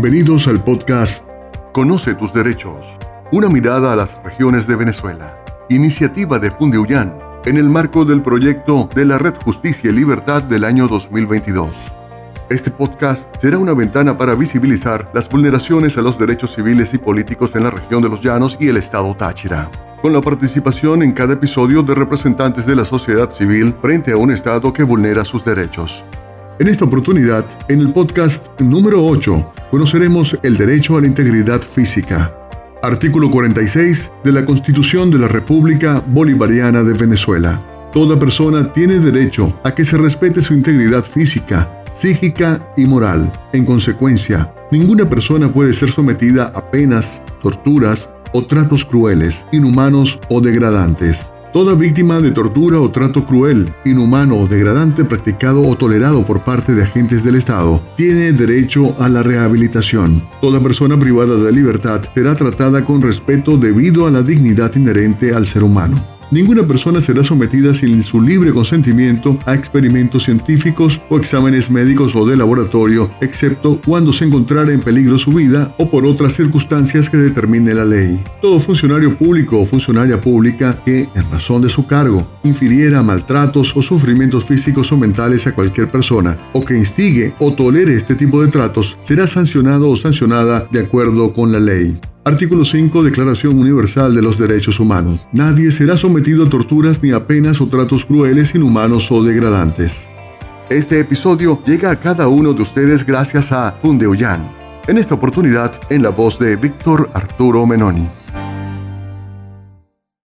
Bienvenidos al podcast Conoce tus derechos. Una mirada a las regiones de Venezuela. Iniciativa de Fundeuyán en el marco del proyecto de la Red Justicia y Libertad del año 2022. Este podcast será una ventana para visibilizar las vulneraciones a los derechos civiles y políticos en la región de los Llanos y el estado Táchira con la participación en cada episodio de representantes de la sociedad civil frente a un Estado que vulnera sus derechos. En esta oportunidad, en el podcast número 8, conoceremos el derecho a la integridad física. Artículo 46 de la Constitución de la República Bolivariana de Venezuela. Toda persona tiene derecho a que se respete su integridad física, psíquica y moral. En consecuencia, ninguna persona puede ser sometida a penas, torturas o tratos crueles, inhumanos o degradantes Toda víctima de tortura o trato cruel, inhumano o degradante practicado o tolerado por parte de agentes del Estado tiene derecho a la rehabilitación. Toda persona privada de libertad será tratada con respeto debido a la dignidad inherente al ser humano. Ninguna persona será sometida sin su libre consentimiento a experimentos científicos o exámenes médicos o de laboratorio, excepto cuando se encontrara en peligro su vida o por otras circunstancias que determine la ley. Todo funcionario público o funcionaria pública que, en razón de su cargo, infiriera maltratos o sufrimientos físicos o mentales a cualquier persona, o que instigue o tolere este tipo de tratos, será sancionado o sancionada de acuerdo con la ley. Artículo 5 Declaración Universal de los Derechos Humanos. Nadie será sometido a torturas ni a penas o tratos crueles, inhumanos o degradantes. Este episodio llega a cada uno de ustedes gracias a Fundeoyan. En esta oportunidad, en la voz de Víctor Arturo Menoni.